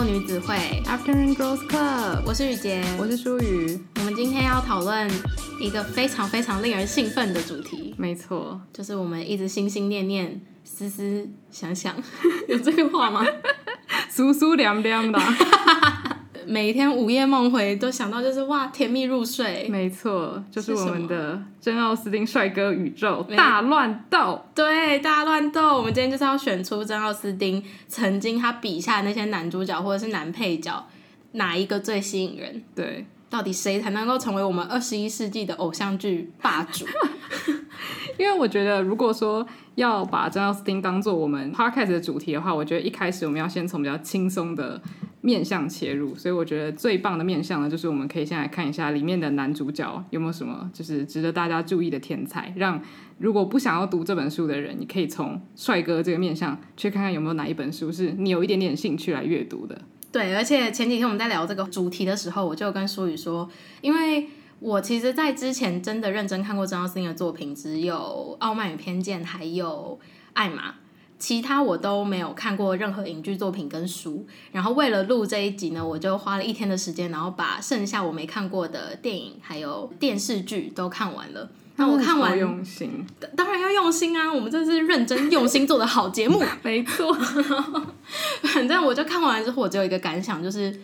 后女子会 Afternoon Girls Club，我是雨洁，我是舒雨。我们今天要讨论一个非常非常令人兴奋的主题，没错，就是我们一直心心念念、思思想想，有这个话吗？苏苏凉凉的。每天午夜梦回都想到就是哇，甜蜜入睡。没错，就是我们的真奥斯汀帅哥宇宙大乱斗。对，大乱斗。我们今天就是要选出真奥斯汀曾经他笔下的那些男主角或者是男配角，哪一个最吸引人？对，到底谁才能够成为我们二十一世纪的偶像剧霸主？因为我觉得，如果说要把真奥斯汀当做我们 podcast 的主题的话，我觉得一开始我们要先从比较轻松的。面向切入，所以我觉得最棒的面向呢，就是我们可以先来看一下里面的男主角有没有什么就是值得大家注意的天才，让如果不想要读这本书的人，你可以从帅哥这个面向去看看有没有哪一本书是你有一点点兴趣来阅读的。对，而且前几天我们在聊这个主题的时候，我就跟舒宇说，因为我其实，在之前真的认真看过珍奥斯汀的作品，只有《傲慢与偏见》还有《艾玛》。其他我都没有看过任何影剧作品跟书，然后为了录这一集呢，我就花了一天的时间，然后把剩下我没看过的电影还有电视剧都看完了。那我看完，用心，当然要用心啊！我们这是认真用心做的好节目，没错。反正我就看完之后，我只有一个感想，就是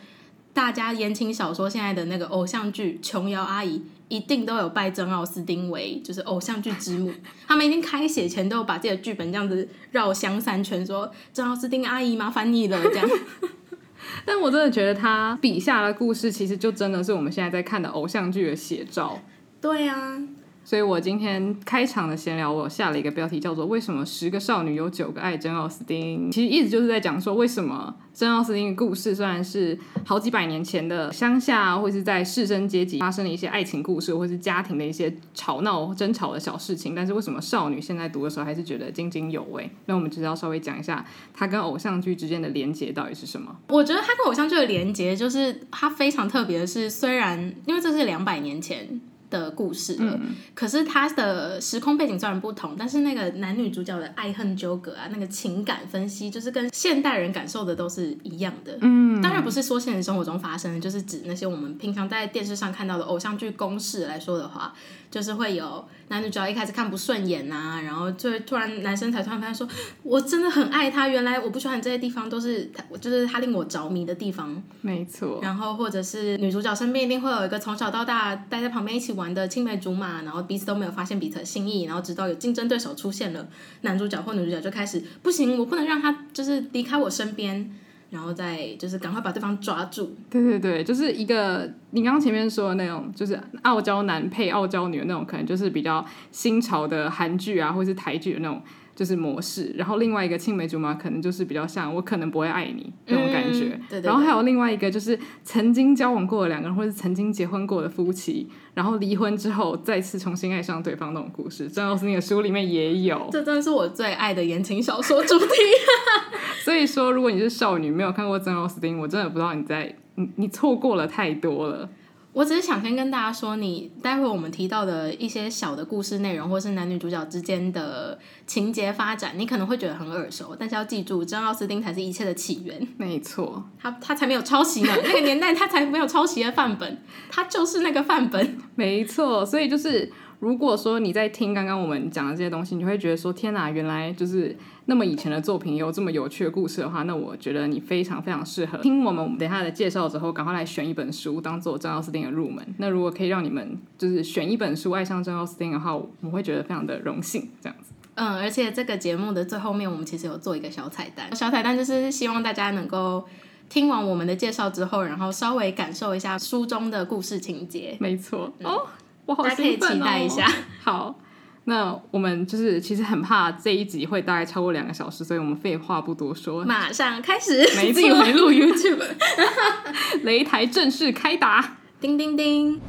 大家言情小说现在的那个偶像剧，琼瑶阿姨。一定都有拜珍奥斯汀为就是偶像剧之母，他们一定开写前都有把自己的剧本这样子绕香三圈，说珍奥斯汀阿姨麻烦你了这样。但我真的觉得他笔下的故事其实就真的是我们现在在看的偶像剧的写照。对啊。所以我今天开场的闲聊，我下了一个标题叫做“为什么十个少女有九个爱珍奥斯汀”。其实一直就是在讲说，为什么珍奥斯汀的故事虽然是好几百年前的乡下，或是在士绅阶级发生的一些爱情故事，或是家庭的一些吵闹、争吵的小事情，但是为什么少女现在读的时候还是觉得津津有味？那我们就是要稍微讲一下它跟偶像剧之间的连结到底是什么？我觉得它跟偶像剧的连结就是它非常特别的是，虽然因为这是两百年前。的故事了，嗯，可是他的时空背景虽然不同，但是那个男女主角的爱恨纠葛啊，那个情感分析，就是跟现代人感受的都是一样的。嗯，当然不是说现实生活中发生的，就是指那些我们平常在电视上看到的偶像剧公式来说的话，就是会有男女主角一开始看不顺眼啊，然后就突然男生才突然发现说，我真的很爱他，原来我不喜欢这些地方都是他，就是他令我着迷的地方。没错。然后或者是女主角身边一定会有一个从小到大待在旁边一起玩的青梅竹马，然后彼此都没有发现彼此的心意，然后直到有竞争对手出现了，男主角或女主角就开始不行，我不能让他就是离开我身边。然后再就是赶快把对方抓住。对对对，就是一个你刚刚前面说的那种，就是傲娇男配傲娇女的那种，可能就是比较新潮的韩剧啊，或者是台剧的那种。就是模式，然后另外一个青梅竹马可能就是比较像我可能不会爱你那种感觉，嗯、对对对，然后还有另外一个就是曾经交往过的两个人，或者是曾经结婚过的夫妻，然后离婚之后再次重新爱上对方那种故事，珍奥斯汀的书里面也有。这真的是我最爱的言情小说主题。所以说，如果你是少女没有看过曾奥斯汀，我真的不知道你在你你错过了太多了。我只是想先跟大家说，你待会我们提到的一些小的故事内容，或是男女主角之间的情节发展，你可能会觉得很耳熟，但是要记住，珍奥斯汀才是一切的起源。没错，他他才没有抄袭呢，那个年代他才没有抄袭的范本，他就是那个范本。没错，所以就是。如果说你在听刚刚我们讲的这些东西，你会觉得说天哪，原来就是那么以前的作品有这么有趣的故事的话，那我觉得你非常非常适合听我们我们等一下的介绍之后，赶快来选一本书当做珍奥斯汀的入门。那如果可以让你们就是选一本书爱上珍奥斯汀的话，我们会觉得非常的荣幸。这样子，嗯，而且这个节目的最后面，我们其实有做一个小彩蛋，小彩蛋就是希望大家能够听完我们的介绍之后，然后稍微感受一下书中的故事情节。没错，嗯、哦。我好兴奋哦！大家可以期待一下。好，那我们就是其实很怕这一集会大概超过两个小时，所以我们废话不多说，马上开始。没自己回录 YouTube，擂台正式开打，叮叮叮。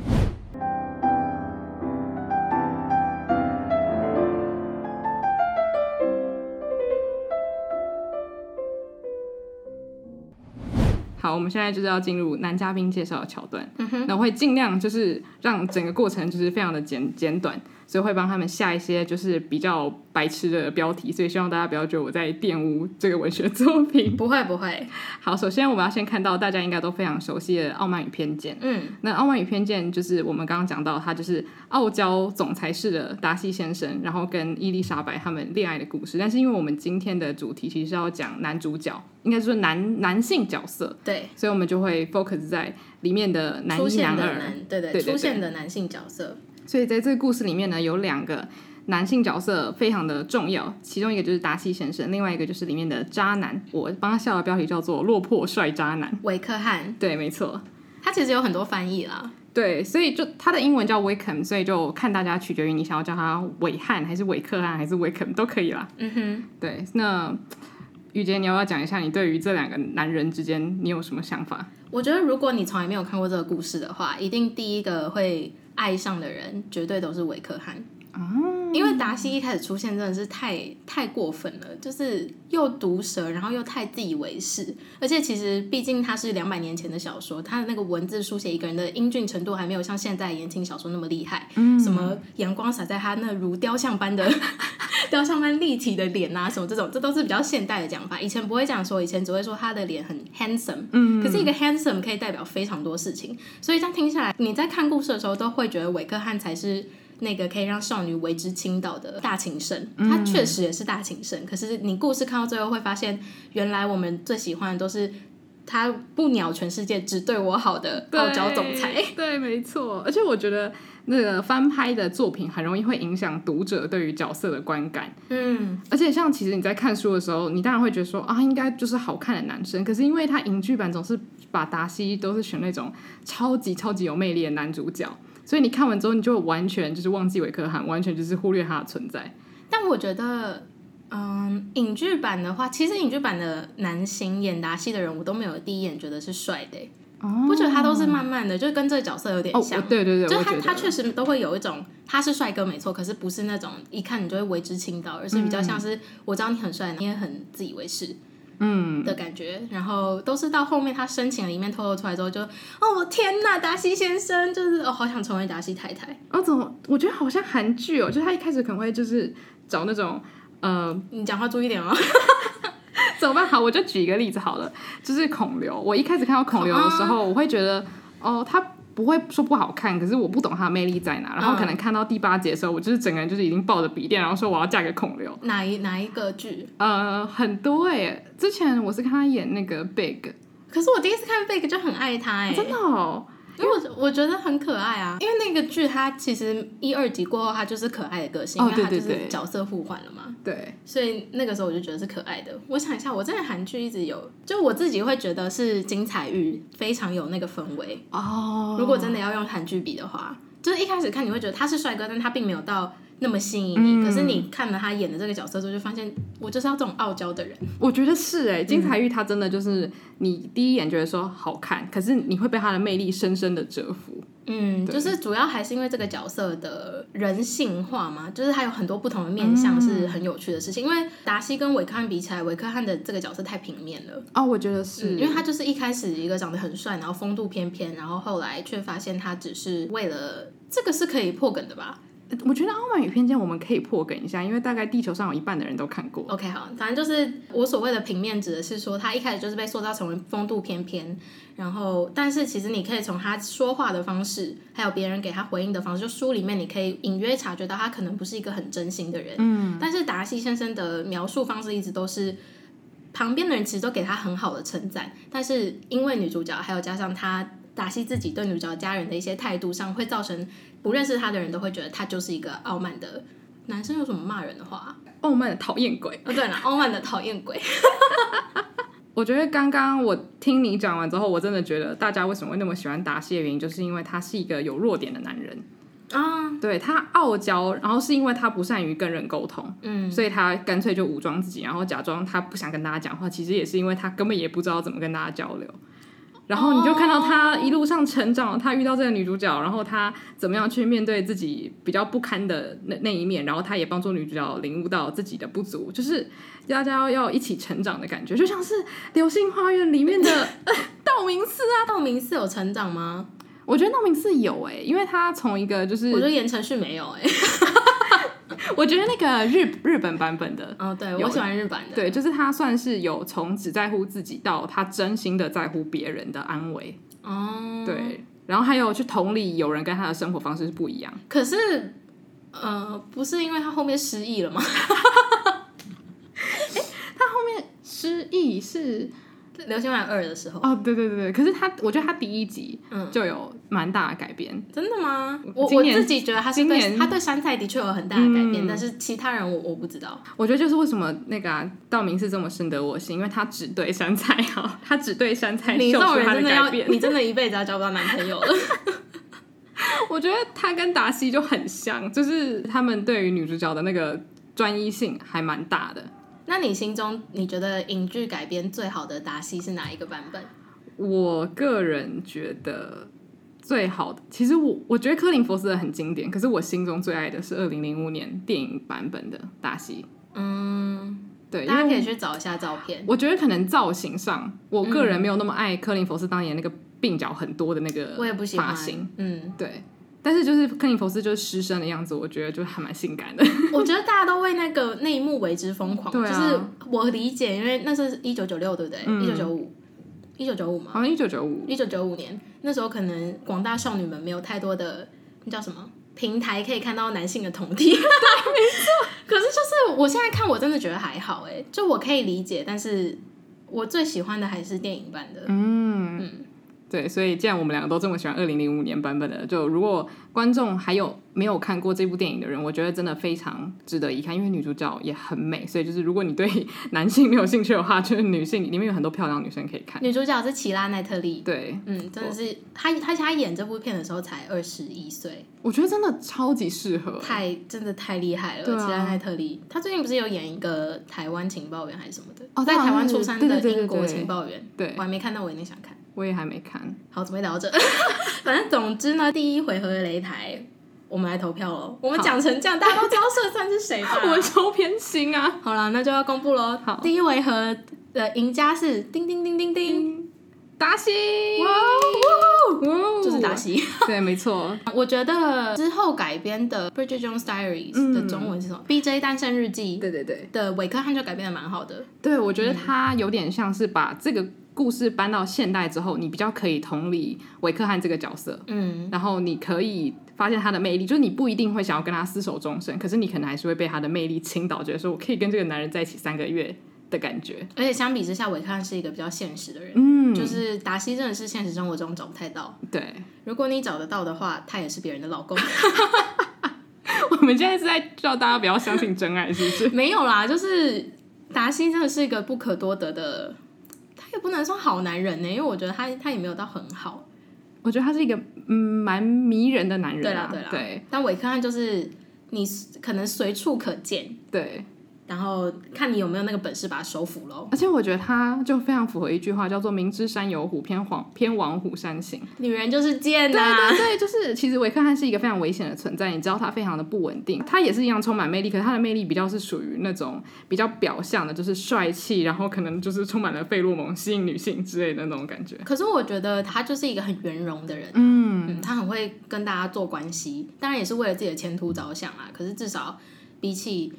们现在就是要进入男嘉宾介绍的桥段。那我会尽量就是让整个过程就是非常的简简短。所以会帮他们下一些就是比较白痴的标题，所以希望大家不要觉得我在玷污这个文学作品。不会不会。好，首先我们要先看到大家应该都非常熟悉的《傲慢与偏见》。嗯，那《傲慢与偏见》就是我们刚刚讲到，他就是傲娇总裁式的达西先生，然后跟伊丽莎白他们恋爱的故事。但是因为我们今天的主题其实是要讲男主角，应该说男男性角色，对，所以我们就会 focus 在里面的男一男二，对对，对对，出现的男性角色。所以在这个故事里面呢，有两个男性角色非常的重要，其中一个就是达西先生，另外一个就是里面的渣男。我帮他下的标题叫做“落魄帅渣男”，维克汉。对，没错，他其实有很多翻译啦。对，所以就他的英文叫 Wickham，所以就看大家取决于你想要叫他韦汉还是韦克汉还是 Wickham 都可以啦。嗯哼，对，那雨洁，你要不要讲一下你对于这两个男人之间你有什么想法？我觉得如果你从来没有看过这个故事的话，一定第一个会。爱上的人绝对都是维克汉，因为达西一开始出现真的是太太过分了，就是又毒舌，然后又太自以为是，而且其实毕竟他是两百年前的小说，他的那个文字书写一个人的英俊程度还没有像现在言情小说那么厉害，嗯，什么阳光洒在他那如雕像般的 雕像般立体的脸啊，什么这种，这都是比较现代的讲法，以前不会这样说，以前只会说他的脸很 handsome，嗯，可是一个 handsome 可以代表非常多事情，所以这样听下来，你在看故事的时候都会。觉得韦克汉才是那个可以让少女为之倾倒的大情圣，他确实也是大情圣。可是你故事看到最后会发现，原来我们最喜欢的都是他不鸟全世界，只对我好的傲娇总裁。對，对，没错。而且我觉得那个翻拍的作品很容易会影响读者对于角色的观感。嗯，而且像其实你在看书的时候，你当然会觉得说啊，应该就是好看的男生。可是因为他影剧版总是把达西都是选那种超级超级有魅力的男主角。所以你看完之后，你就完全就是忘记韦克汉，完全就是忽略他的存在。但我觉得，嗯，影剧版的话，其实影剧版的男星演达西的人，我都没有第一眼觉得是帅的，哦，不觉得他都是慢慢的，就跟这个角色有点像。哦，对对对，就他他确实都会有一种他是帅哥没错，可是不是那种一看你就会为之倾倒，而是比较像是我知道你很帅，你也很自以为是。嗯的感觉，然后都是到后面他深情的一面透露出来之后就，就哦天呐，达西先生就是哦，好想成为达西太太。哦，怎么？我觉得好像韩剧哦，就他一开始可能会就是找那种呃，你讲话注意点哦。怎么办？好，我就举一个例子好了，就是孔刘。我一开始看到孔刘的时候，我会觉得哦，他。不会说不好看，可是我不懂它的魅力在哪。然后可能看到第八集的时候，我就是整个人就是已经抱着笔电，然后说我要嫁给孔刘。哪一哪一个剧？呃，很多哎。之前我是看他演那个 Big，可是我第一次看 Big 就很爱他哎，真的哦。因为我我觉得很可爱啊，因为那个剧它其实一二集过后，它就是可爱的个性，因为它就是角色互换了嘛。对，所以那个时候我就觉得是可爱的。我想一下，我在韩剧一直有，就我自己会觉得是金彩玉非常有那个氛围哦。如果真的要用韩剧比的话，就是一开始看你会觉得他是帅哥，但他并没有到。那么吸引你，嗯，可是你看了他演的这个角色之后，就发现我就是要这种傲娇的人。我觉得是哎，金彩玉他真的就是你第一眼觉得说好看，嗯，可是你会被他的魅力深深的折服。嗯，就是主要还是因为这个角色的人性化嘛，就是他有很多不同的面相是很有趣的事情。嗯，因为达西跟韦克汉比起来，韦克汉的这个角色太平面了。哦，我觉得是，嗯，因为他就是一开始一个长得很帅，然后风度翩翩，然后后来却发现他只是为了这个是可以破梗的吧。我觉得《傲慢与偏见》我们可以破梗一下，因为大概地球上有一半的人都看过。OK，好，反正就是我所谓的平面，指的是说他一开始就是被塑造成为风度翩翩，然后但是其实你可以从他说话的方式，还有别人给他回应的方式，就书里面你可以隐约察觉到他可能不是一个很真心的人。嗯，但是达西先生的描述方式一直都是旁边的人其实都给他很好的称赞，但是因为女主角还有加上他。达西自己对女主角家人的一些态度上，会造成不认识他的人都会觉得他就是一个傲慢的男生。有什么骂人的话？傲慢的讨厌鬼。哦，对了，傲慢的讨厌鬼。我觉得刚刚我听你讲完之后，我真的觉得大家为什么会那么喜欢达西的原因，就是因为他是一个有弱点的男人啊。对，他傲娇，然后是因为他不善于跟人沟通，嗯，所以他干脆就武装自己，然后假装他不想跟大家讲话。其实也是因为他根本也不知道怎么跟大家交流。然后你就看到他一路上成长，oh. 他遇到这个女主角，然后他怎么样去面对自己比较不堪的那那一面，然后他也帮助女主角领悟到自己的不足，就是大家要要一起成长的感觉，就像是《流星花园》里面的 道明寺啊，道明寺有成长吗？我觉得道明寺有哎、欸，因为他从一个就是我觉得言承旭没有哎、欸。我觉得那个日日本版本的，哦，对我喜欢日版的，对，就是他算是有从只在乎自己到他真心的在乎别人的安危，哦，对，然后还有去同理有人跟他的生活方式是不一样，可是，呃，不是因为他后面失忆了吗？他后面失忆是。流星花园二的时候哦，对对对对，可是他，我觉得他第一集就有蛮大的改变。嗯，真的吗？我我自己觉得他是对他对杉菜的确有很大的改变，嗯，但是其他人我我不知道。我觉得就是为什么那个、啊、道明寺这么深得我心，因为他只对杉菜好，他只对杉菜。你这种人真的要，你真的一辈子要交不到男朋友了。我觉得他跟达西就很像，就是他们对于女主角的那个专一性还蛮大的。那你心中你觉得影剧改编最好的达西是哪一个版本？我个人觉得最好的，其实我我觉得科林佛斯的很经典，可是我心中最爱的是二零零五年电影版本的达西。嗯，对，大家可以去找一下照片。我觉得可能造型上，我个人没有那么爱科林佛斯当年那个鬓角很多的那个，我也不喜欢。嗯，对。但是就是克林佛斯就是失身的样子，我觉得就还蛮性感的。我觉得大家都为那个那一幕为之疯狂。对啊，就是我理解，因为那是一九九六，对不对？一九九五，一九九五嘛。好像一九九五，一九九五年那时候，可能广大少女们没有太多的那叫什么平台可以看到男性的同体。对，没错。可是就是我现在看，我真的觉得还好，哎，就我可以理解，但是我最喜欢的还是电影版的。嗯嗯。对，所以既然我们两个都这么喜欢二零零五年版本的，就如果观众还有没有看过这部电影的人，我觉得真的非常值得一看，因为女主角也很美。所以就是如果你对 男性没有兴趣的话，就是女性里面有很多漂亮女生可以看。女主角是奇拉奈特利，对，嗯，真的是她，她她演这部片的时候才二十一岁，我觉得真的超级适合，太真的太厉害了。啊、奇拉奈特利，她最近不是有演一个台湾情报员还是什么的？哦，在台湾出生的英国情报员，对，我还没看到，我有点想看。我也还没看，好，准备聊着。反正总之呢，第一回合的擂台，我们来投票喽。我们讲成这样，大家都知道胜算是谁吧？我们超偏心啊！好了，那就要公布喽。好，第一回合的赢家是叮叮叮叮叮，达西！哇哦，就是达西。对，没错。我觉得之后改编的《Bridget Jones Diaries》的中文是什么？嗯《B.J. 单身日记》。对对对。的韦克汉就改编的蛮好的。对，我觉得他有点像是把这个。故事搬到现代之后，你比较可以同理韦克汉这个角色，嗯，然后你可以发现他的魅力，就是你不一定会想要跟他厮守终身，可是你可能还是会被他的魅力倾倒，觉得说我可以跟这个男人在一起三个月的感觉。而且相比之下，维克汉是一个比较现实的人，嗯，就是达西真的是现实生活中找不太到。对，如果你找得到的话，他也是别人的老公。我们现在是在叫大家不要相信真爱，是不是？没有啦，就是达西真的是一个不可多得的。也不能说好男人呢，因为我觉得他他也没有到很好。我觉得他是一个嗯蛮迷人的男人啊，对啦对啦。对，但韦克汉就是你可能随处可见。对。然后看你有没有那个本事把他收服喽。而且我觉得他就非常符合一句话，叫做“明知山有虎，偏往偏往虎山行”。女人就是贱呐、啊。对对对，就是其实维克汉是一个非常危险的存在。你知道他非常的不稳定，他也是一样充满魅力，可是他的魅力比较是属于那种比较表象的，就是帅气，然后可能就是充满了费洛蒙，吸引女性之类的那种感觉。可是我觉得他就是一个很圆融的人、嗯，他很会跟大家做关系，当然也是为了自己的前途着想啊。可是至少比起。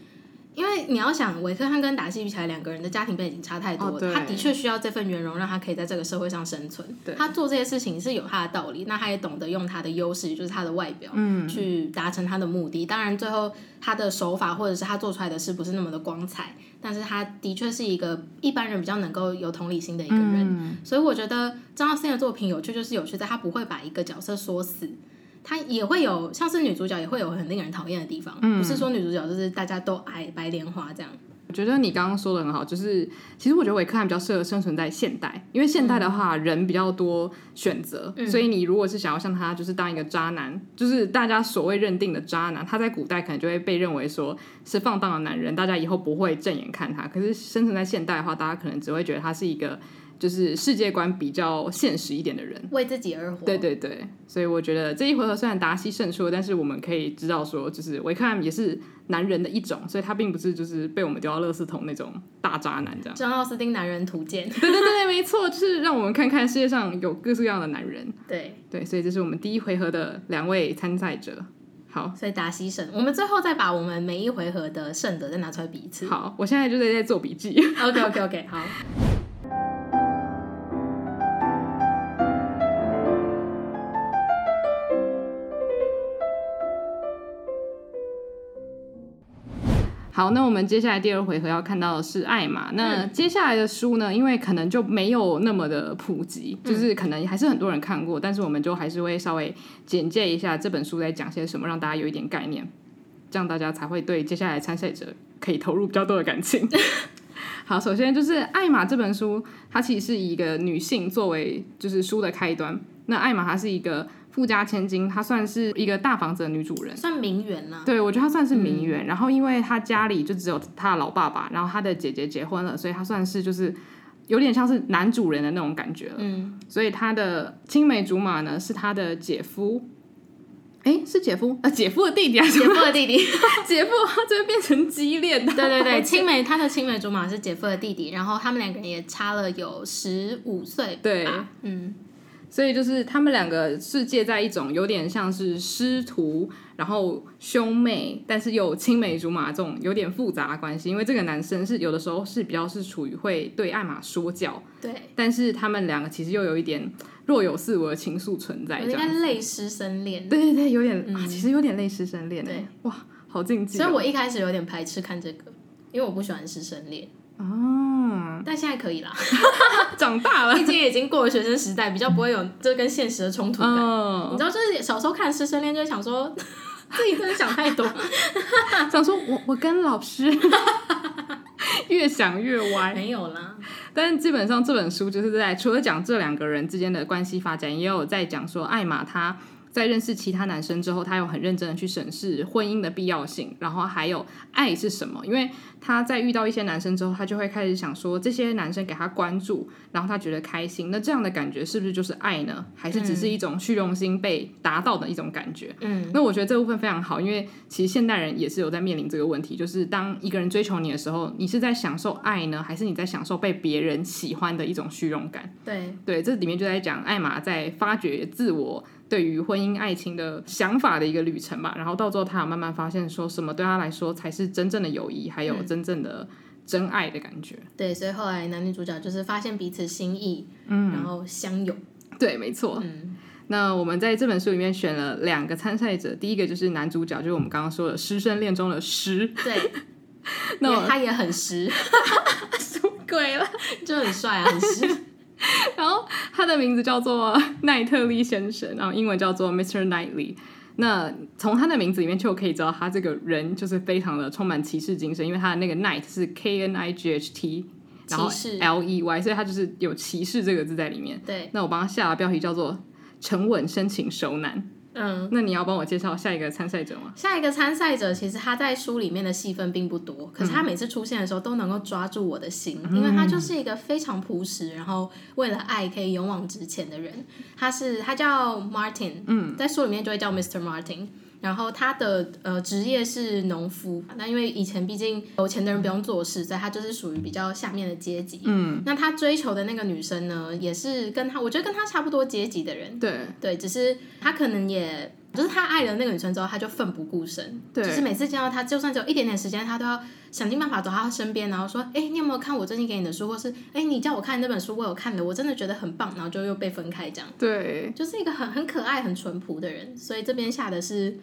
因为你要想，韦克汉跟达西比起来，两个人的家庭背景差太多了。Oh, 他的确需要这份圆融，让他可以在这个社会上生存。他做这些事情是有他的道理，那他也懂得用他的优势，就是他的外表，嗯，去达成他的目的。当然，最后他的手法或者是他做出来的事不是那么的光彩，但是他的确是一个一般人比较能够有同理心的一个人。嗯、所以我觉得张耀森的作品有趣，就是有趣在他不会把一个角色说死。他也会有，像是女主角也会有很令人讨厌的地方，嗯，不是说女主角就是大家都爱白莲花这样。我觉得你刚刚说的很好，就是其实我觉得维克汉比较适合生存在现代，因为现代的话人比较多选择，嗯，所以你如果是想要像他，就是当一个渣男，就是大家所谓认定的渣男，他在古代可能就会被认为说是放荡的男人，大家以后不会正眼看他。可是生存在现代的话，大家可能只会觉得他是一个。就是世界观比较现实一点的人，为自己而活。对对对，所以我觉得这一回合虽然达西胜出了，但是我们可以知道说，就是维克汉也是男人的一种，所以他并不是就是被我们丢到垃圾桶那种大渣男这样。张奥斯汀男人图鉴。对对对对，没错，就是让我们看看世界上有各式各样的男人。对对，所以这是我们第一回合的两位参赛者。好，所以达西胜。我们最后再把我们每一回合的胜得再拿出来比一次。好，我现在就在在做笔记。OK OK OK，好。好，那我们接下来第二回合要看到的是艾玛。那接下来的书呢，因为可能就没有那么的普及，就是可能还是很多人看过，但是我们就还是会稍微简介一下这本书在讲些什么，让大家有一点概念，这样大家才会对接下来参赛者可以投入比较多的感情。好，首先就是艾玛这本书，它其实是以一个女性作为就是书的开端。那艾玛她是一个。富家千金，她算是一个大房子的女主人，算名媛呢、啊。对，我觉得她算是名媛。嗯、然后，因为她家里就只有她的老爸爸，然后她的姐姐结婚了，所以她算是就是有点像是男主人的那种感觉了。嗯，所以她的青梅竹马呢是她的姐夫，哎，是姐夫啊，姐夫的弟弟啊姐夫的弟弟？姐夫就会变成畸恋的。对对对，青梅她的青梅竹马是姐夫的弟弟，然后他们两个人也差了有十五岁。对，嗯。所以就是他们两个是介在一种有点像是师徒，然后兄妹，但是又青梅竹马这种有点复杂的关系。因为这个男生是有的时候是比较是处于会对艾玛说教，对，但是他们两个其实又有一点若有似无的情愫存在，应该类师生恋。对对对，有点、嗯、啊，其实有点类师生恋。对，哇，好禁忌、哦。所以我一开始有点排斥看这个，因为我不喜欢师生恋。哦，但现在可以啦，长大了，毕竟已经过了学生时代，比较不会有这跟现实的冲突感。哦、你知道，就是小时候看师生恋，就会想说 自己真的想太多，想说我我跟老师越想越歪，没有啦。但是基本上这本书就是在除了讲这两个人之间的关系发展，也有在讲说艾玛她。在认识其他男生之后，他有很认真的去审视婚姻的必要性，然后还有爱是什么。因为他在遇到一些男生之后，他就会开始想说，这些男生给他关注，然后他觉得开心，那这样的感觉是不是就是爱呢？还是只是一种虚荣心被达到的一种感觉？嗯，那我觉得这部分非常好，因为其实现代人也是有在面临这个问题，就是当一个人追求你的时候，你是在享受爱呢，还是你在享受被别人喜欢的一种虚荣感？对对，这里面就在讲艾玛在发掘自我。对于婚姻爱情的想法的一个旅程吧，然后到最后他有慢慢发现，说什么对他来说才是真正的友谊，还有真正的真爱的感觉。嗯、对，所以后来男女主角就是发现彼此心意，嗯，然后相拥。对，没错。嗯，那我们在这本书里面选了两个参赛者，第一个就是男主角，就是我们刚刚说的师生恋中的师。对，那我他也很师，什么鬼了？就很帅啊，很师。然后他的名字叫做 奈特利先生，然后英文叫做 Mr. Knightley。那从他的名字里面就可以知道，他这个人就是非常的充满骑士精神，因为他的那个 Knight 是 K N I G H T，然后 L E Y，所以他就是有骑士这个字在里面。对，那我帮他下的标题叫做沉稳深情熟男。嗯，那你要帮我介绍下一个参赛者吗？下一个参赛者其实他在书里面的戏份并不多，可是他每次出现的时候都能够抓住我的心，嗯、因为他就是一个非常朴实，然后为了爱可以勇往直前的人。他是他叫 Martin，嗯，在书里面就会叫 Mr. Martin。然后他的呃职业是农夫，那因为以前毕竟有钱的人不用做事，所以他就是属于比较下面的阶级。嗯，那他追求的那个女生呢，也是跟他，我觉得跟他差不多阶级的人。对对，只是他可能也，就是他爱了那个女生之后，他就奋不顾身。对，就是每次见到他，就算只有一点点时间，他都要想尽办法走到他身边，然后说：“哎，你有没有看我最近给你的书？或是哎，你叫我看那本书，我有看的，我真的觉得很棒。”然后就又被分开这样。对，就是一个很很可爱、很淳朴的人。所以这边下的是。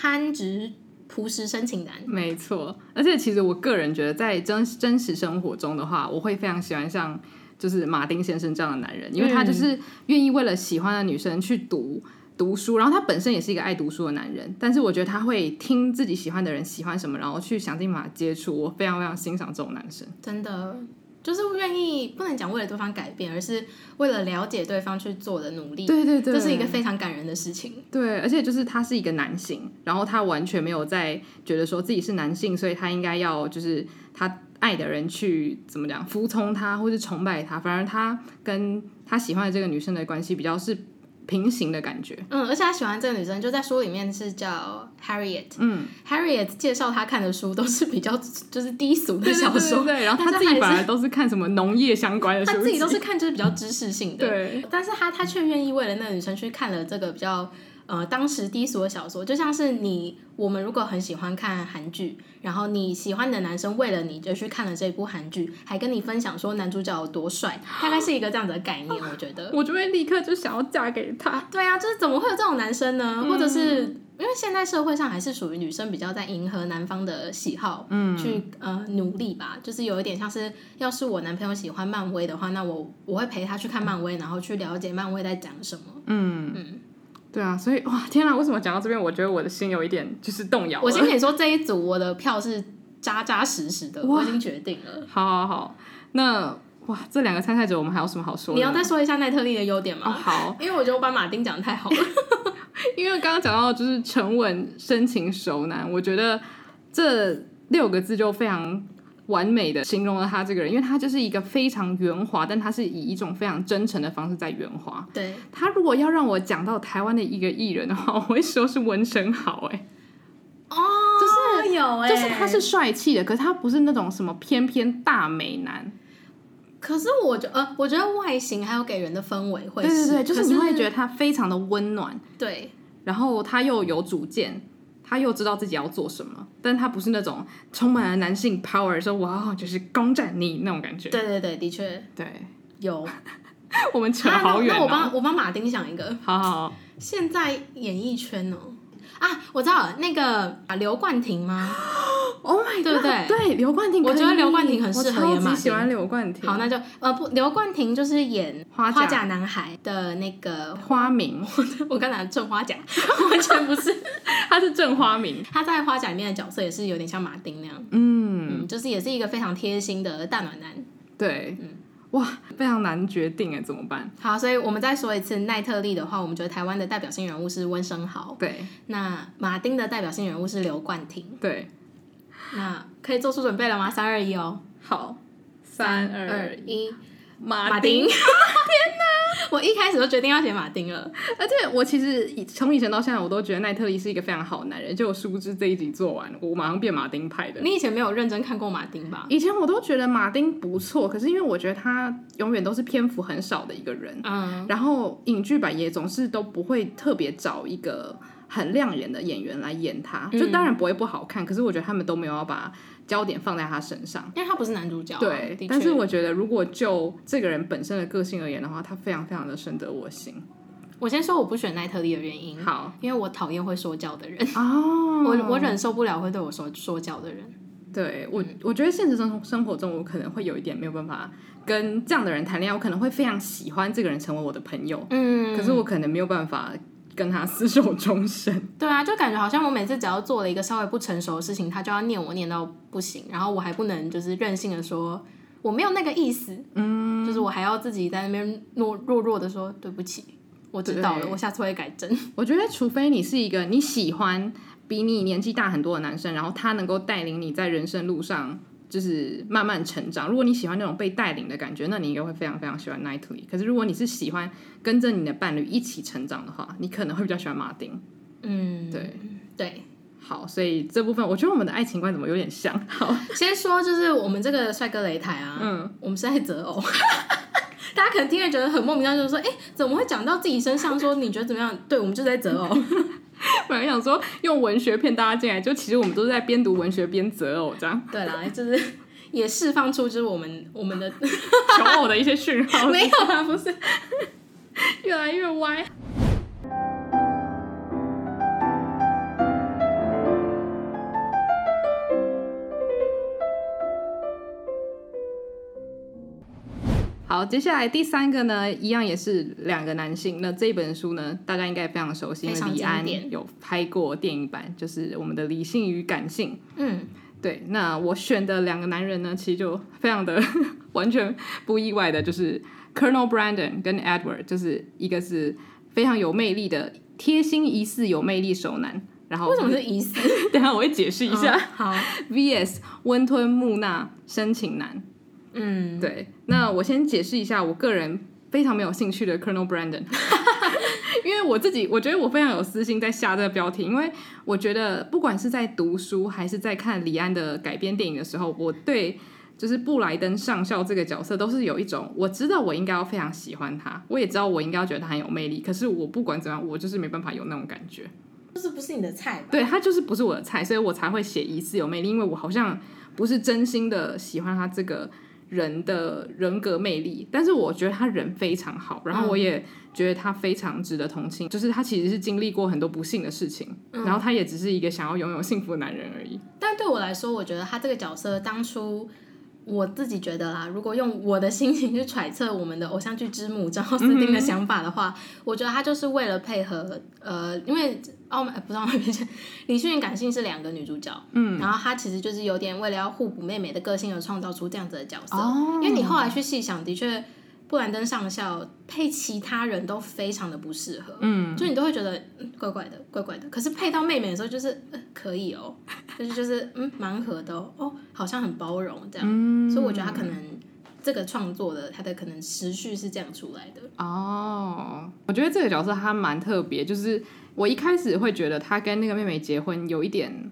憨直朴实深情男，没错。而且其实我个人觉得，在真真实生活中的话，我会非常喜欢像就是马丁先生这样的男人，因为他就是愿意为了喜欢的女生去读读书，然后他本身也是一个爱读书的男人。但是我觉得他会听自己喜欢的人喜欢什么，然后去想尽办法接触。我非常非常欣赏这种男生，真的。就是愿意不能讲为了对方改变，而是为了了解对方去做的努力。对对对，这是一个非常感人的事情。对，而且就是他是一个男性，然后他完全没有在觉得说自己是男性，所以他应该要就是他爱的人去怎么讲服从他或是崇拜他，反而他跟他喜欢的这个女生的关系比较是。平行的感觉，嗯，而且他喜欢这个女生，就在书里面是叫 Harriet，嗯，Harriet 介绍他看的书都是比较 就是低俗的小说，对，然后他自己本来都是看什么农业相关的书，他自己都是看就是比较知识性的，对，但是他他却愿意为了那个女生去看了这个比较呃当时低俗的小说，就像是你我们如果很喜欢看韩剧，然后你喜欢的男生为了你就去看了这部韩剧，还跟你分享说男主角有多帅，大概是一个这样子的概念，我觉得。我就会立刻就想要嫁给他。对啊，就是怎么会有这种男生呢？或者是。因为现在社会上还是属于女生比较在迎合男方的喜好，嗯，去呃努力吧，就是有一点像是，要是我男朋友喜欢漫威的话，那我我会陪他去看漫威，然后去了解漫威在讲什么。嗯嗯，对啊，所以哇，天啊，为什么讲到这边，我觉得我的心有一点就是动摇。我先跟你说，这一组我的票是扎扎实实的，我已经决定了。好好好，那哇，这两个参赛者我们还有什么好说的？你要再说一下奈特利的优点吗？哦，好，因为我觉得我把马丁讲的太好了。因为刚刚讲到就是沉稳、深情、熟男，我觉得这六个字就非常完美的形容了他这个人，因为他就是一个非常圆滑，但他是以一种非常真诚的方式在圆滑。对，他如果要让我讲到台湾的一个艺人的话，我会说是温生豪。哎，哦，就是有哎，就是他是帅气的，可是他不是那种什么偏偏大美男。可是我觉呃，我觉得外形还有给人的氛围会是，对对对，就是你会觉得他非常的温暖。对。然后他又有主见，他又知道自己要做什么，但他不是那种充满了男性 power，说哇，就是攻占你那种感觉。对对对，的确，对，有。我们扯好远哦。那，那我帮我帮马丁想一个，好好好。现在演艺圈哦。啊，我知道，那个啊，刘冠廷吗 ？Oh my god，对不对？对，刘冠廷，我觉得刘冠廷很适合演马丁。喜欢刘冠廷。好，那就呃不，刘冠廷就是演花甲男孩的那个花名。我刚才正花甲，完全不是，他是正花名。他在花甲里面的角色也是有点像马丁那样，嗯，嗯，就是也是一个非常贴心的大暖男。对，嗯。哇，非常难决定哎，怎么办？好，所以我们再说一次，奈特利的话，我们觉得台湾的代表性人物是温生豪。对，那马丁的代表性人物是刘冠廷。对，那可以做出准备了吗？三二一哦。好，三二一，马丁。天哪！我一开始就决定要写马丁了，而且我其实从以前到现在，我都觉得奈特利是一个非常好男人。就我殊不知这一集做完，我马上变马丁派的。你以前没有认真看过马丁吧？以前我都觉得马丁不错，可是因为我觉得他永远都是篇幅很少的一个人，嗯，然后影剧版也总是都不会特别找一个很亮眼的演员来演他，就当然不会不好看，可是我觉得他们都没有要把。焦点放在他身上，因为他不是男主角啊。对，但是我觉得，如果就这个人本身的个性而言的话，他非常非常的深得我心。我先说我不选奈特利的原因，好，因为我讨厌会说教的人哦，我我忍受不了会对我说说教的人。对我，我觉得现实生生活中，我可能会有一点没有办法跟这样的人谈恋爱，我可能会非常喜欢这个人成为我的朋友，嗯，可是我可能没有办法。跟他厮守终身，对啊，就感觉好像我每次只要做了一个稍微不成熟的事情，他就要念我念到不行，然后我还不能就是任性的说我没有那个意思，嗯，就是我还要自己在那边弱弱弱的说对不起，我知道了，我下次会改正。我觉得除非你是一个你喜欢比你年纪大很多的男生，然后他能够带领你在人生路上。就是慢慢成长。如果你喜欢那种被带领的感觉，那你应该会非常非常喜欢 Nightly。可是如果你是喜欢跟着你的伴侣一起成长的话，你可能会比较喜欢马丁。嗯，对对，好，所以这部分我觉得我们的爱情观怎么有点像？好，先说就是我们这个帅哥擂台啊，嗯，我们是在择偶。大家可能听了觉得很莫名其妙，就是说，哎，怎么会讲到自己身上？说你觉得怎么样？对，我们就在择偶。本来想说用文学骗大家进来，就其实我们都是在边读文学边择偶这样。对啦，就是也释放出就是我们我们的 求偶的一些讯号。没有啊，不是，越来越歪。好，接下来第三个呢，一样也是两个男性。那这本书呢，大家应该非常熟悉，因为李安有拍过电影版，就是我们的《理性与感性》。嗯，对。那我选的两个男人呢，其实就非常的 完全不意外的，就是 Colonel Brandon 跟 Edward，就是一个是非常有魅力的贴心疑似有魅力熟男，然后为什么是疑似？等下我会解释一下。嗯、好，VS 温吞木讷深情男。嗯，对。那我先解释一下，我个人非常没有兴趣的 Colonel Brandon，因为我自己我觉得我非常有私心在下这个标题，因为我觉得不管是在读书还是在看李安的改编电影的时候，我对就是布莱登上校这个角色，都是有一种我知道我应该要非常喜欢他，我也知道我应该要觉得他很有魅力，可是我不管怎样，我就是没办法有那种感觉，就是不是你的菜吧？对，他就是不是我的菜，所以我才会写疑似有魅力，因为我好像不是真心的喜欢他这个人的人格魅力，但是我觉得他人非常好，然后我也觉得他非常值得同情，就是他其实是经历过很多不幸的事情，然后他也只是一个想要拥有幸福的男人而已。但对我来说，我觉得他这个角色当初。我自己觉得啦，如果用我的心情去揣测我们的偶像剧之母张奥斯汀的想法的话，嗯、我觉得他就是为了配合呃，因为奥美不知道 李旭云感性是两个女主角，嗯，然后她其实就是有点为了要互补妹妹的个性而创造出这样子的角色，哦、因为你后来去细想，的确。布兰登上校配其他人都非常的不适合，嗯，就你都会觉得、嗯、怪怪的，怪怪的。可是配到妹妹的时候，就是、呃、可以哦，就是就是嗯蛮合的哦，哦，好像很包容这样。嗯、所以我觉得他可能这个创作的他的可能时序是这样出来的。哦，我觉得这个角色他蛮特别，就是我一开始会觉得他跟那个妹妹结婚有一点。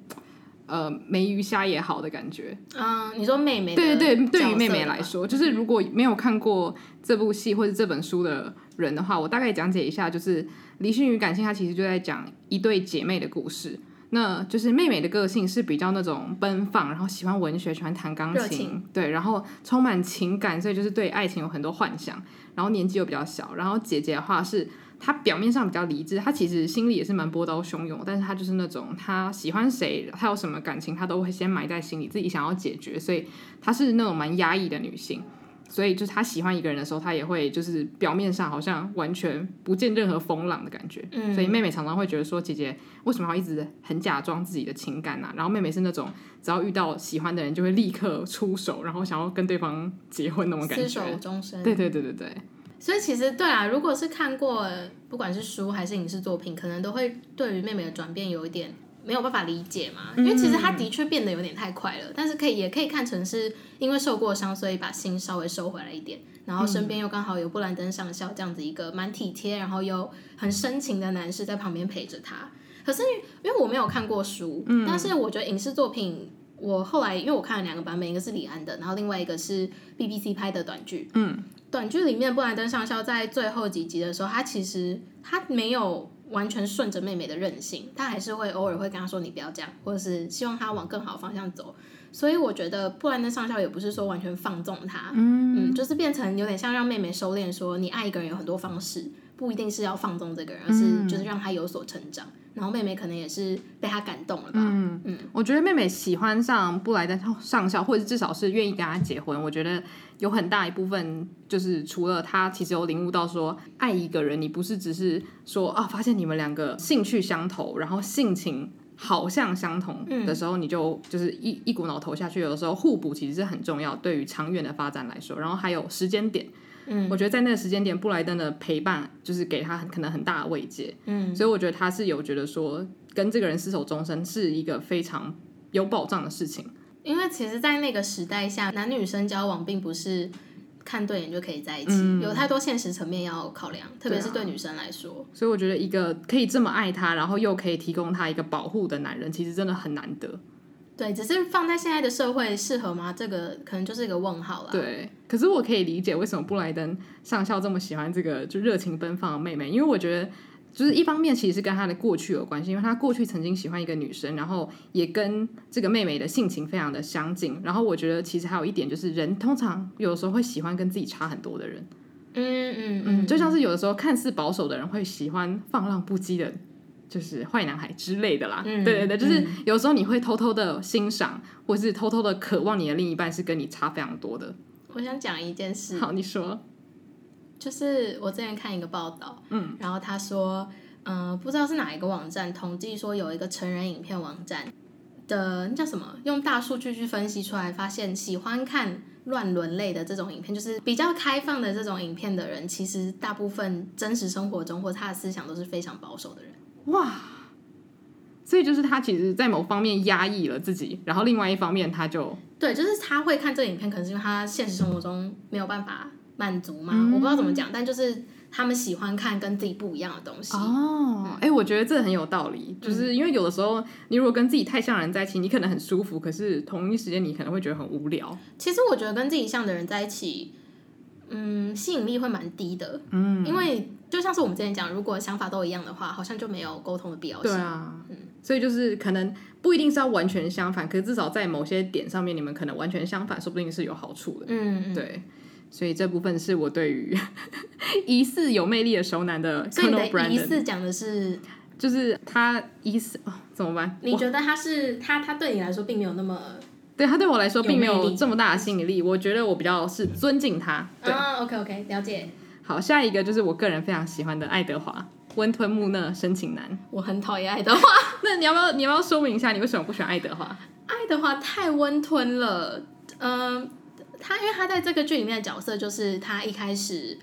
呃，没鱼虾也好的感觉。嗯，你说妹妹？对对对，对于妹妹来说，就是如果没有看过这部戏或者这本书的人的话，我大概讲解一下，就是《离心与感性》它其实就在讲一对姐妹的故事。那就是妹妹的个性是比较那种奔放，然后喜欢文学，喜欢弹钢琴，对，然后充满情感，所以就是对爱情有很多幻想。然后年纪又比较小，然后姐姐的话是。他表面上比较理智，他其实心里也是蛮波涛汹涌。但是他就是那种，他喜欢谁，他有什么感情，他都会先埋在心里，自己想要解决。所以她是那种蛮压抑的女性。所以就是她喜欢一个人的时候，她也会就是表面上好像完全不见任何风浪的感觉。嗯。所以妹妹常常会觉得说，姐姐为什么要一直很假装自己的情感呢、啊？然后妹妹是那种，只要遇到喜欢的人，就会立刻出手，然后想要跟对方结婚那种感觉。厮守终身。对对对对对。所以其实对啊，如果是看过不管是书还是影视作品，可能都会对于妹妹的转变有一点没有办法理解嘛。因为其实她的确变得有点太快了，但是可以也可以看成是因为受过伤，所以把心稍微收回来一点。然后身边又刚好有布兰登上校这样子一个蛮体贴，然后又很深情的男士在旁边陪着她。可是因为我没有看过书，但是我觉得影视作品。我后来因为我看了两个版本，一个是李安的，然后另外一个是 BBC 拍的短剧。嗯，短剧里面布兰登上校在最后几集的时候，他其实他没有完全顺着妹妹的任性，他还是会偶尔会跟他说：“你不要这样”，或者是希望他往更好的方向走。所以我觉得布兰登上校也不是说完全放纵他，嗯，嗯，就是变成有点像让妹妹收敛，说你爱一个人有很多方式，不一定是要放纵这个人，而是就是让他有所成长。然后妹妹可能也是被他感动了吧？嗯嗯，我觉得妹妹喜欢上布莱登上校，或者至少是愿意跟他结婚。我觉得有很大一部分就是除了他其实有领悟到说，爱一个人，你不是只是说啊，发现你们两个兴趣相投，然后性情好像相同的时候，你就就是一一股脑投下去。有的时候互补其实是很重要，对于长远的发展来说。然后还有时间点。嗯，我觉得在那个时间点，布莱登的陪伴就是给他很可能很大的慰藉。嗯，所以我觉得他是有觉得说跟这个人厮守终身是一个非常有保障的事情。因为其实，在那个时代下，男女生交往并不是看对眼就可以在一起，嗯，有太多现实层面要考量，特别是对女生来说。啊，所以我觉得一个可以这么爱他，然后又可以提供他一个保护的男人，其实真的很难得。对，只是放在现在的社会适合吗？这个可能就是一个问号了。对，可是我可以理解为什么布莱登上校这么喜欢这个就热情奔放的妹妹，因为我觉得就是一方面其实是跟他的过去有关系，因为他过去曾经喜欢一个女生，然后也跟这个妹妹的性情非常的相近。然后我觉得其实还有一点就是，人通常有的时候会喜欢跟自己差很多的人。嗯嗯嗯，就像是有的时候看似保守的人会喜欢放浪不羁的。就是坏男孩之类的啦，嗯、对对对，就是有时候你会偷偷的欣赏，嗯、或是偷偷的渴望你的另一半是跟你差非常多的。我想讲一件事，好，你说，就是我之前看一个报道，嗯，然后他说，嗯、呃，不知道是哪一个网站统计说有一个成人影片网站的那叫什么，用大数据去分析出来，发现喜欢看乱伦类的这种影片，就是比较开放的这种影片的人，其实大部分真实生活中或他的思想都是非常保守的人。哇，所以就是他其实，在某方面压抑了自己，然后另外一方面，他就对，就是他会看这个影片，可能是因为他现实生活中没有办法满足嘛，嗯、我不知道怎么讲，但就是他们喜欢看跟自己不一样的东西。哦，哎、嗯欸，我觉得这很有道理，就是因为有的时候你如果跟自己太像的人在一起，你可能很舒服，可是同一时间你可能会觉得很无聊。其实我觉得跟自己像的人在一起，嗯，吸引力会蛮低的。嗯，因为就像是我们之前讲，如果想法都一样的话，好像就没有沟通的必要性。对啊，嗯，所以就是可能不一定是要完全相反，可是至少在某些点上面，你们可能完全相反，说不定是有好处的。嗯，对。所以这部分是我对于 疑似有魅力的熟男的。所以你的疑似讲的是，就是他疑似哦，怎么办？你觉得他是他他对你来说并没有那么，对他对我来说并没有这么大的吸引力。我觉得我比较是尊敬他。对啊，OK OK，了解。好，下一个就是我个人非常喜欢的爱德华，温吞木讷深情男。我很讨厌爱德华。那你要不要你要不要说明一下你为什么不喜欢爱德华？爱德华太温吞了，嗯、呃。他因为他在这个剧里面的角色，就是他一开始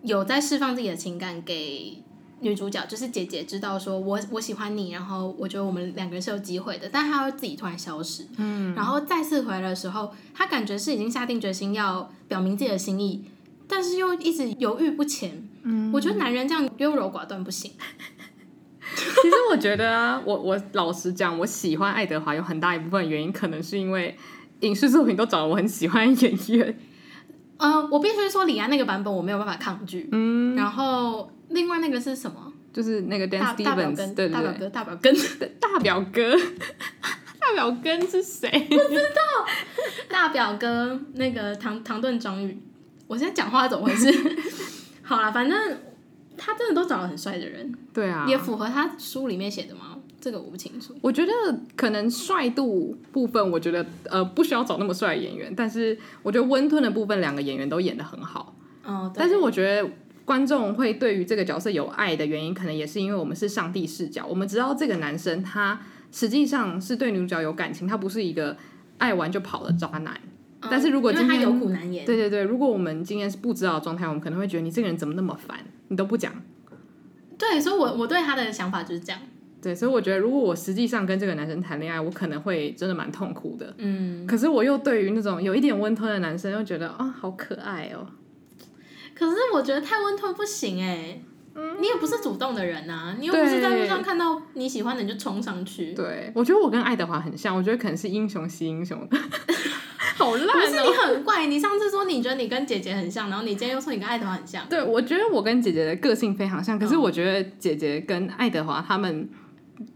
有在释放自己的情感给女主角，就是姐姐知道说我我喜欢你，然后我觉得我们两个人是有机会的，但他会自己突然消失，嗯，然后再次回来的时候，他感觉是已经下定决心要表明自己的心意，但是又一直犹豫不前，嗯，我觉得男人这样优柔寡断不行。其实我觉得啊，我我老实讲，我喜欢爱德华有很大一部分原因，可能是因为。影视作品都找了我很喜欢演员，呃，我必须说李安那个版本我没有办法抗拒，嗯，然后另外那个是什么？就是那个 Dan Stevens，对对对，大表哥，大表哥，大表哥，大表哥是谁？不知道，大表哥那个唐唐顿张宇，我现在讲话怎么回事？好了，反正他真的都找了很帅的人，对啊，也符合他书里面写的吗？这个我不清楚。我觉得可能帅度部分，我觉得呃不需要找那么帅的演员，但是我觉得温吞的部分，两个演员都演的很好。哦，对。但是我觉得观众会对于这个角色有爱的原因，可能也是因为我们是上帝视角，我们知道这个男生他实际上是对女主角有感情，他不是一个爱完就跑的渣男。嗯，但是如果今天他有苦难言，对对对，如果我们今天是不知道的状态，我们可能会觉得你这个人怎么那么烦，你都不讲。对，所以我我对他的想法就是这样。对，所以我觉得，如果我实际上跟这个男生谈恋爱，我可能会真的蛮痛苦的。嗯，可是我又对于那种有一点温吞的男生，又觉得啊、哦，好可爱哦。可是我觉得太温吞不行哎、嗯，你也不是主动的人啊，你又不是在路上看到你喜欢的你就冲上去。对，我觉得我跟爱德华很像，我觉得可能是英雄惜英雄的。好烂哦！不是你很怪，你上次说你觉得你跟姐姐很像，然后你今天又说你跟爱德华很像。对，我觉得我跟姐姐的个性非常像，可是我觉得姐姐跟爱德华他们。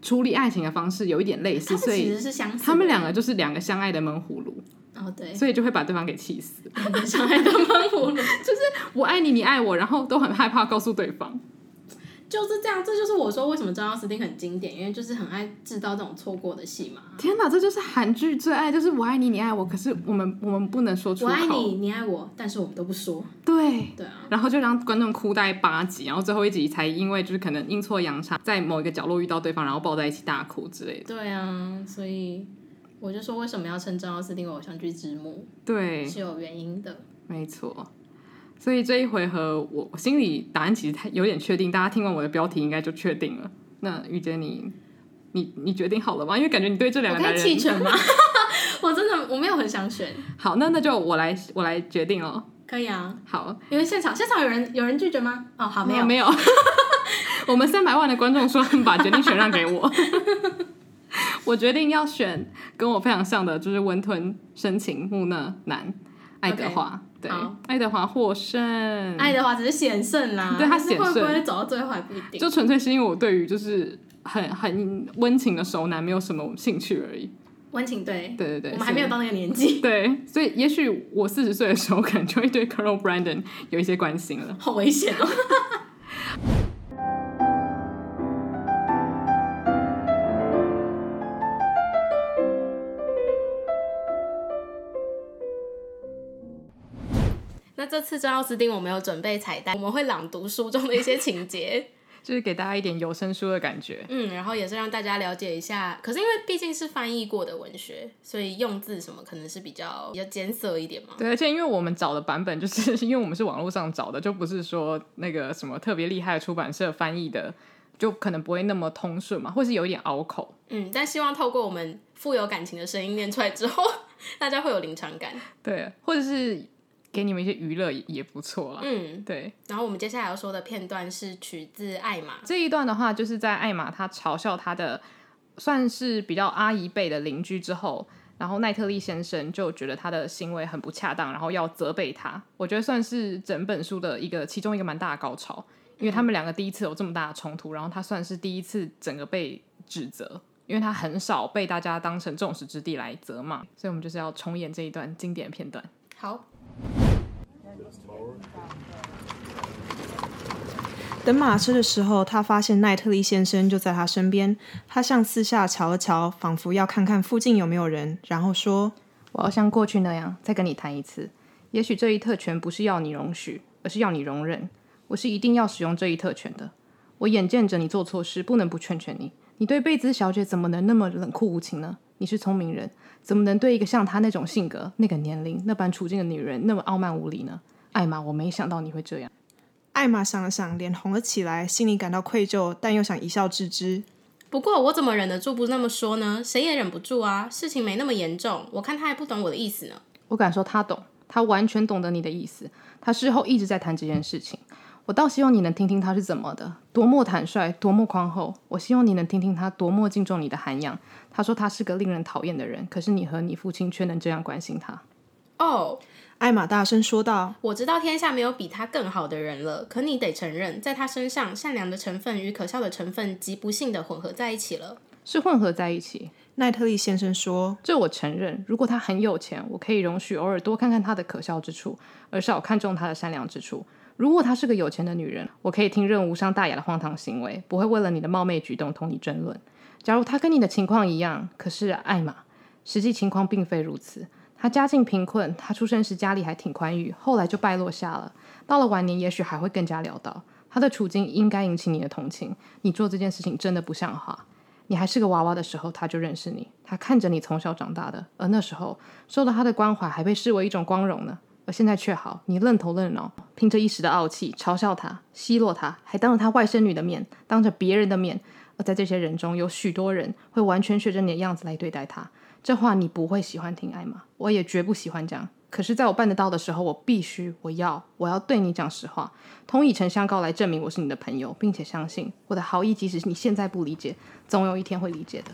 处理爱情的方式有一点类似，所以其实是相似。他们两个就是两个相爱的闷葫芦。哦，对，所以就会把对方给气死。两个相爱的闷葫芦，就是我爱你，你爱我，然后都很害怕告诉对方。就是这样，这就是我说为什么张奥斯汀很经典，因为就是很爱制造这种错过的戏嘛。天哪，这就是韩剧最爱，就是我爱你，你爱我，可是我们我们不能说出口。我爱你，你爱我，但是我们都不说。对对啊，然后就让观众哭大概八集，然后最后一集才因为就是可能阴错阳差，在某一个角落遇到对方，然后抱在一起大哭之类的。对啊，所以我就说为什么要称张奥斯汀为偶像剧之母？对，是有原因的。没错。所以这一回合，我我心里答案其实有点确定，大家听完我的标题应该就确定了。那玉洁，你你你决定好了吗？因为感觉你对这两个男人弃权吗？我真的我没有很想选。好，那那就我来我来决定哦。可以啊。好，因为现场现场有人有人拒绝吗？哦，好，没有、哦、没有。我们三百万的观众说 把决定权让给我，我决定要选跟我非常像的，就是温吞深情木讷男爱德华。对，爱德华获胜。爱德华只是险胜啦，对他险胜，会不会走到最后还不一定。就纯粹是因为我对于就是很很温情的熟男没有什么兴趣而已。温情对，对对对，我们还没有到那个年纪。对，所以也许我四十岁的时候，可能就会对 Colonel Brandon 有一些关心了。好危险哦。这次真奥斯汀我们有准备彩蛋，我们会朗读书中的一些情节，就是给大家一点有声书的感觉。嗯，然后也是让大家了解一下。可是因为毕竟是翻译过的文学，所以用字什么可能是比较比较艰涩一点嘛。对，而且因为我们找的版本，就是因为我们是网络上找的，就不是说那个什么特别厉害的出版社翻译的，就可能不会那么通顺嘛，或是有一点拗口。嗯，但希望透过我们富有感情的声音念出来之后，大家会有临场感。对，或者是。给你们一些娱乐也不错啦。嗯，对。然后我们接下来要说的片段是取自艾玛这一段的话，就是在艾玛她嘲笑她的算是比较阿姨辈的邻居之后，然后奈特利先生就觉得他的行为很不恰当，然后要责备他。我觉得算是整本书的一个其中一个蛮大的高潮，因为他们两个第一次有这么大的冲突，然后他算是第一次整个被指责。因为他很少被大家当成众矢之的来责骂，所以我们就是要重演这一段经典片段。好，等马车的时候，他发现奈特利先生就在他身边。他向四下瞧了瞧，仿佛要看看附近有没有人，然后说：“我要像过去那样再跟你谈一次。也许这一特权不是要你容许，而是要你容忍。我是一定要使用这一特权的。我眼见着你做错事，不能不劝劝你。”你对贝兹小姐怎么能那么冷酷无情呢？你是聪明人，怎么能对一个像她那种性格、那个年龄、那般处境的女人那么傲慢无礼呢？艾玛，我没想到你会这样。艾玛想了想，脸红了起来，心里感到愧疚，但又想一笑置之。不过我怎么忍得住不那么说呢？谁也忍不住啊。事情没那么严重，我看他还不懂我的意思呢。我敢说他懂，他完全懂得你的意思。他事后一直在谈这件事情。我倒希望你能听听他是怎么的，多么坦率，多么宽厚。我希望你能听听他多么敬重你的涵养。他说他是个令人讨厌的人，可是你和你父亲却能这样关心他。哦，艾玛大声说道：“我知道天下没有比他更好的人了，可你得承认，在他身上，善良的成分与可笑的成分极不幸的混合在一起了。是混合在一起。”奈特利先生说：“这我承认。如果他很有钱，我可以容许偶尔多看看他的可笑之处，而少看重他的善良之处。”如果她是个有钱的女人，我可以听任无伤大雅的荒唐行为，不会为了你的冒昧举动同你争论。假如她跟你的情况一样，可是艾玛，实际情况并非如此。她家境贫困，她出生时家里还挺宽裕，后来就败落下了。到了晚年，也许还会更加潦倒。她的处境应该引起你的同情。你做这件事情真的不像话。你还是个娃娃的时候，她就认识你，她看着你从小长大的，而那时候受到她的关怀还被视为一种光荣呢。而现在却好，你愣头愣脑，凭着一时的傲气嘲笑他、奚落他，还当着他外甥女的面，当着别人的面。而在这些人中，有许多人会完全学着你的样子来对待他。这话你不会喜欢听，艾玛，我也绝不喜欢讲。可是，在我办得到的时候，我必须，我要，我要对你讲实话，同以诚相告来证明我是你的朋友，并且相信我的好意，即使你现在不理解，总有一天会理解的。